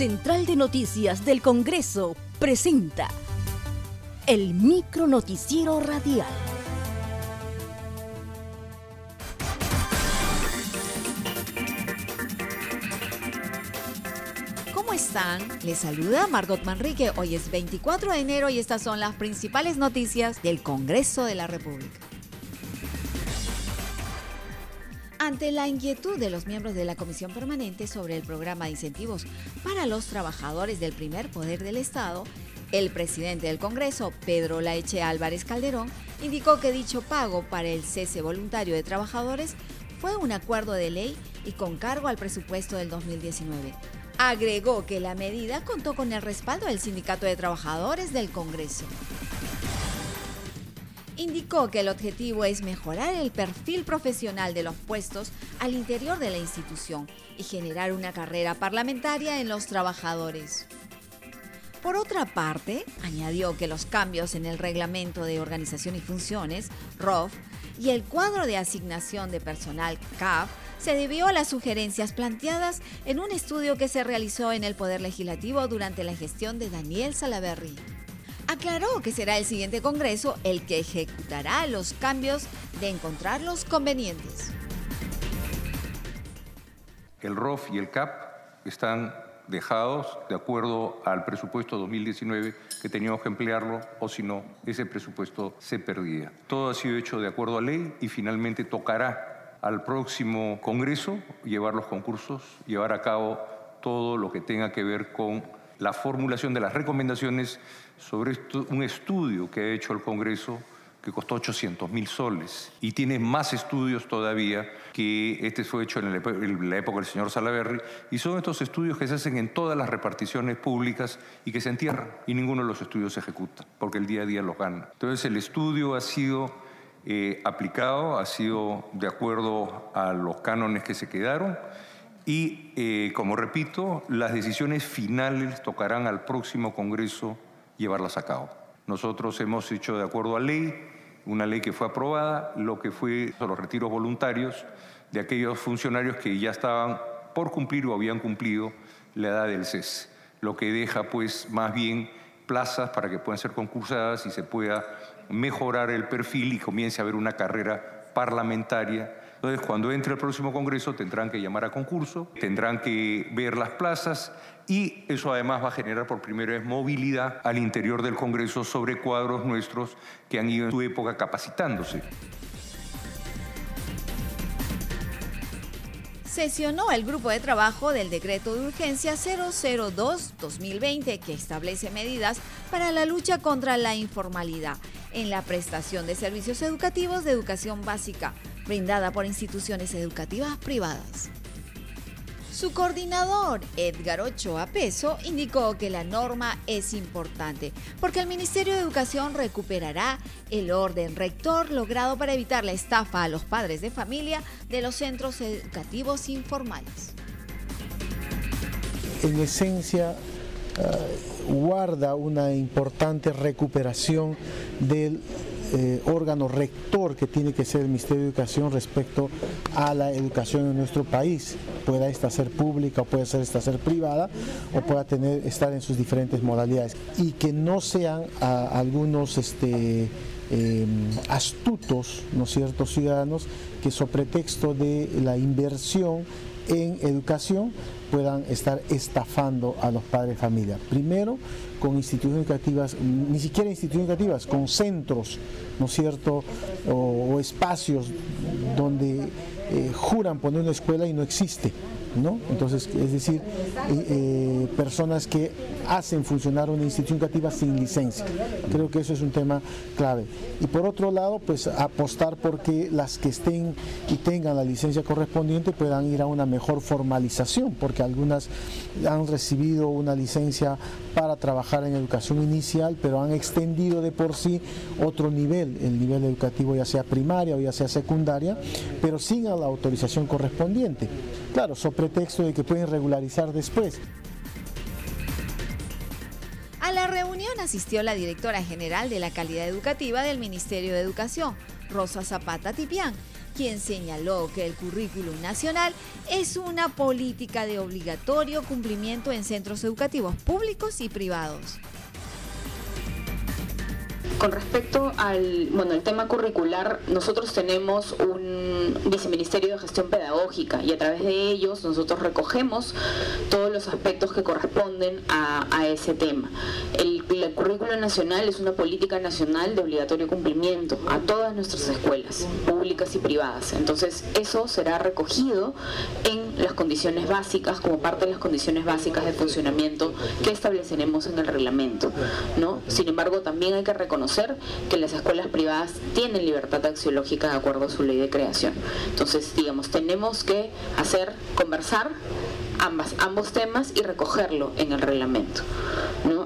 Central de Noticias del Congreso presenta el micro noticiero radial. ¿Cómo están? Les saluda Margot Manrique. Hoy es 24 de enero y estas son las principales noticias del Congreso de la República. Ante la inquietud de los miembros de la Comisión Permanente sobre el programa de incentivos para los trabajadores del primer poder del Estado, el presidente del Congreso, Pedro Laeche Álvarez Calderón, indicó que dicho pago para el cese voluntario de trabajadores fue un acuerdo de ley y con cargo al presupuesto del 2019. Agregó que la medida contó con el respaldo del Sindicato de Trabajadores del Congreso indicó que el objetivo es mejorar el perfil profesional de los puestos al interior de la institución y generar una carrera parlamentaria en los trabajadores. Por otra parte, añadió que los cambios en el Reglamento de Organización y Funciones, ROF, y el cuadro de asignación de personal, CAF, se debió a las sugerencias planteadas en un estudio que se realizó en el Poder Legislativo durante la gestión de Daniel Salaverry aclaró que será el siguiente Congreso el que ejecutará los cambios de encontrarlos convenientes. El ROF y el CAP están dejados de acuerdo al presupuesto 2019 que teníamos que emplearlo o si no, ese presupuesto se perdía. Todo ha sido hecho de acuerdo a ley y finalmente tocará al próximo Congreso llevar los concursos, llevar a cabo todo lo que tenga que ver con la formulación de las recomendaciones sobre un estudio que ha hecho el Congreso que costó 800 mil soles y tiene más estudios todavía que este fue hecho en la época del señor Salaverry y son estos estudios que se hacen en todas las reparticiones públicas y que se entierran y ninguno de los estudios se ejecuta porque el día a día los gana. Entonces el estudio ha sido eh, aplicado, ha sido de acuerdo a los cánones que se quedaron y, eh, como repito, las decisiones finales tocarán al próximo Congreso llevarlas a cabo. Nosotros hemos hecho de acuerdo a ley, una ley que fue aprobada, lo que fue los retiros voluntarios de aquellos funcionarios que ya estaban por cumplir o habían cumplido la edad del cese, lo que deja pues más bien plazas para que puedan ser concursadas y se pueda mejorar el perfil y comience a haber una carrera parlamentaria entonces, cuando entre el próximo Congreso tendrán que llamar a concurso, tendrán que ver las plazas y eso además va a generar por primera vez movilidad al interior del Congreso sobre cuadros nuestros que han ido en su época capacitándose. sesionó el grupo de trabajo del decreto de urgencia 002-2020 que establece medidas para la lucha contra la informalidad en la prestación de servicios educativos de educación básica, brindada por instituciones educativas privadas. Su coordinador, Edgar Ochoa Peso, indicó que la norma es importante porque el Ministerio de Educación recuperará el orden rector logrado para evitar la estafa a los padres de familia de los centros educativos informales. En esencia, eh, guarda una importante recuperación del eh, órgano rector que tiene que ser el Ministerio de Educación respecto a la educación en nuestro país. Pueda esta ser pública o puede ser esta ser privada o pueda tener, estar en sus diferentes modalidades. Y que no sean algunos este, em, astutos, ¿no ciertos ciudadanos que sobre pretexto de la inversión en educación puedan estar estafando a los padres de familia. Primero, con instituciones educativas, ni siquiera instituciones educativas, con centros, ¿no es cierto?, o, espacios donde eh, juran poner una escuela y no existe. ¿No? Entonces, es decir, eh, eh, personas que hacen funcionar una institución educativa sin licencia. Creo que eso es un tema clave. Y por otro lado, pues apostar porque las que estén y tengan la licencia correspondiente puedan ir a una mejor formalización, porque algunas han recibido una licencia para trabajar en educación inicial, pero han extendido de por sí otro nivel, el nivel educativo ya sea primaria o ya sea secundaria, pero sin la autorización correspondiente. Claro, sobre pretexto de que pueden regularizar después. A la reunión asistió la directora general de la calidad educativa del Ministerio de Educación, Rosa Zapata Tipián, quien señaló que el currículum nacional es una política de obligatorio cumplimiento en centros educativos públicos y privados. Con respecto al bueno, el tema curricular, nosotros tenemos un viceministerio de gestión pedagógica y a través de ellos nosotros recogemos todos los aspectos que corresponden a, ese tema. El, el, currículo nacional es una política nacional de obligatorio cumplimiento a todas nuestras escuelas, públicas y privadas. Entonces, eso será recogido en las condiciones básicas, como parte de las condiciones básicas de funcionamiento que estableceremos en el reglamento. ¿no? Sin embargo, también hay que reconocer que las escuelas privadas tienen libertad axiológica de acuerdo a su ley de creación. Entonces, digamos, tenemos que hacer, conversar ambas, ambos temas y recogerlo en el reglamento.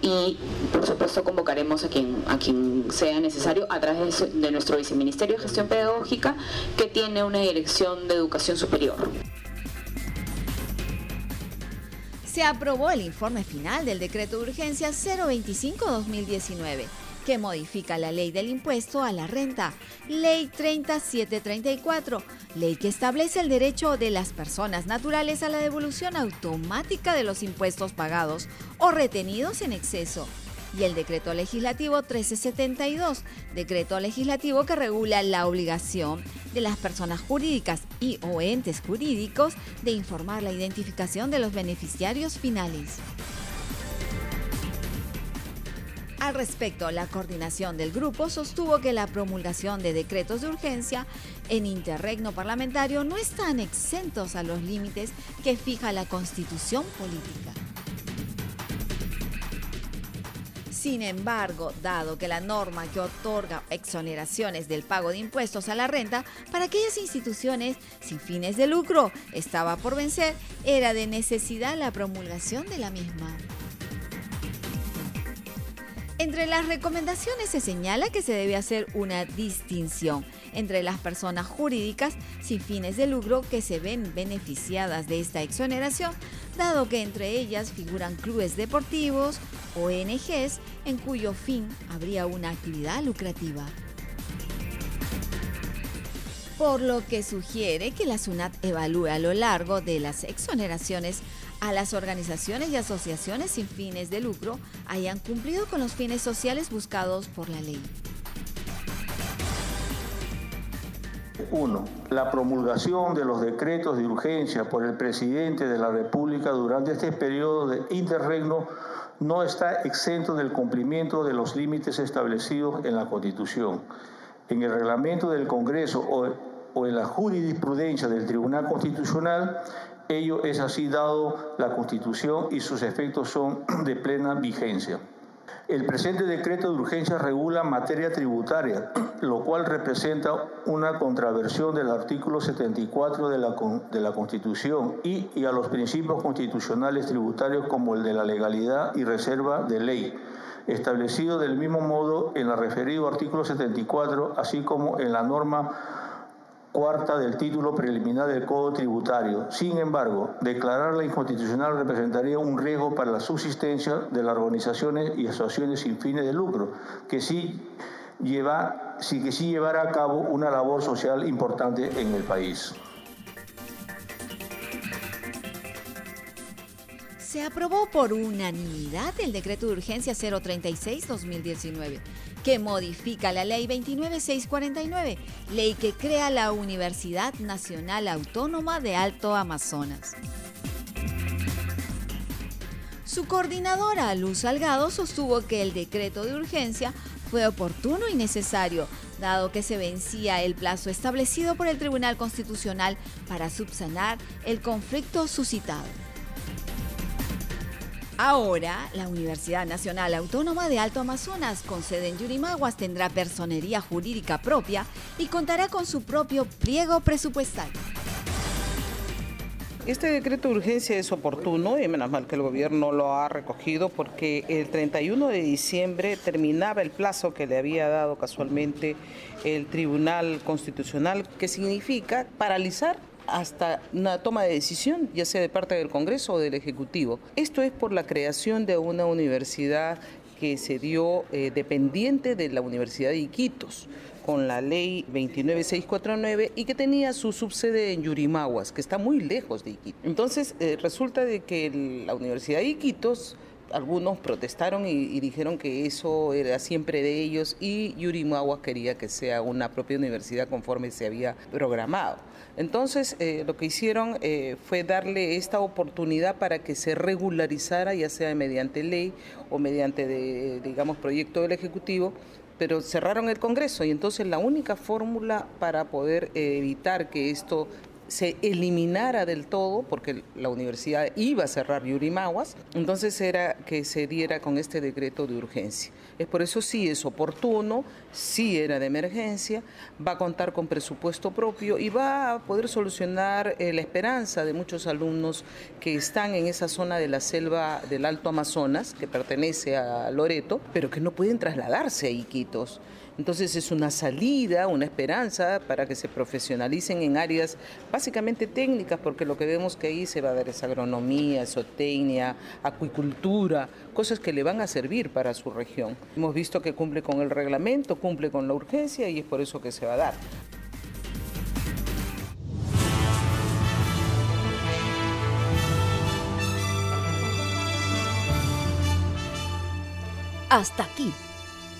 Y por supuesto convocaremos a quien, a quien sea necesario a través de nuestro viceministerio de gestión pedagógica que tiene una dirección de educación superior. Se aprobó el informe final del decreto de urgencia 025-2019 que modifica la ley del impuesto a la renta, Ley 3734, ley que establece el derecho de las personas naturales a la devolución automática de los impuestos pagados o retenidos en exceso y el decreto legislativo 1372, decreto legislativo que regula la obligación de las personas jurídicas y o entes jurídicos de informar la identificación de los beneficiarios finales. Al respecto, la coordinación del grupo sostuvo que la promulgación de decretos de urgencia en interregno parlamentario no están exentos a los límites que fija la constitución política. Sin embargo, dado que la norma que otorga exoneraciones del pago de impuestos a la renta para aquellas instituciones sin fines de lucro estaba por vencer, era de necesidad la promulgación de la misma. Entre las recomendaciones se señala que se debe hacer una distinción entre las personas jurídicas sin fines de lucro que se ven beneficiadas de esta exoneración, dado que entre ellas figuran clubes deportivos, ONGs, en cuyo fin habría una actividad lucrativa por lo que sugiere que la SUNAT evalúe a lo largo de las exoneraciones a las organizaciones y asociaciones sin fines de lucro hayan cumplido con los fines sociales buscados por la ley. 1. La promulgación de los decretos de urgencia por el presidente de la República durante este periodo de interregno no está exento del cumplimiento de los límites establecidos en la Constitución, en el reglamento del Congreso o, o en la jurisprudencia del Tribunal Constitucional Ello es así dado la Constitución y sus efectos son de plena vigencia. El presente decreto de urgencia regula materia tributaria, lo cual representa una contraversión del artículo 74 de la, Constitución y, y a los principios constitucionales tributarios como el de la legalidad y reserva de ley, establecido del mismo modo en el referido artículo 74, así como en la norma cuarta del título preliminar del Código Tributario. Sin embargo, declararla inconstitucional representaría un riesgo para la subsistencia de las organizaciones y asociaciones sin fines de lucro, que sí, lleva, sí, que sí llevará a cabo una labor social importante en el país. Se aprobó por unanimidad el decreto de urgencia 036-2019 que modifica la ley 29649, ley que crea la Universidad Nacional Autónoma de Alto Amazonas. Su coordinadora, Luz Salgado, sostuvo que el decreto de urgencia fue oportuno y necesario, dado que se vencía el plazo establecido por el Tribunal Constitucional para subsanar el conflicto suscitado. Ahora, la Universidad Nacional Autónoma de Alto Amazonas, con sede en Yurimaguas, tendrá personería jurídica propia y contará con su propio pliego presupuestal. Este decreto de urgencia es oportuno y menos mal que el gobierno lo ha recogido porque el 31 de diciembre terminaba el plazo que le había dado casualmente el Tribunal Constitucional, que significa paralizar hasta una toma de decisión, ya sea de parte del Congreso o del Ejecutivo. Esto es por la creación de una universidad que se dio eh, dependiente de la Universidad de Iquitos con la ley 29649 y que tenía su subsede en Yurimaguas, que está muy lejos de Iquitos. Entonces eh, resulta de que la Universidad de Iquitos algunos protestaron y, dijeron que eso era siempre de ellos y Yurimaguas quería que sea una propia universidad conforme se había programado. Entonces, eh, lo que hicieron eh, fue darle esta oportunidad para que se regularizara, ya sea mediante ley o mediante, digamos, proyecto del Ejecutivo, pero cerraron el Congreso y entonces la única fórmula para poder evitar que esto se eliminara del todo, porque la universidad iba a cerrar Yurimaguas, entonces era que se diera con este decreto de urgencia. Es por eso sí es oportuno, sí era de emergencia, va a contar con presupuesto propio y va a poder solucionar eh, la esperanza de muchos alumnos que están en esa zona de la selva del Alto Amazonas, que pertenece a Loreto, pero que no pueden trasladarse a Iquitos. Entonces es una salida, una esperanza para que se profesionalicen en áreas básicamente técnicas, porque lo que vemos que ahí se va a dar es agronomía, zootecnia, acuicultura, cosas que le van a servir para su región. Hemos visto que cumple con el reglamento, cumple con la urgencia y es por eso que se va a dar. Hasta aquí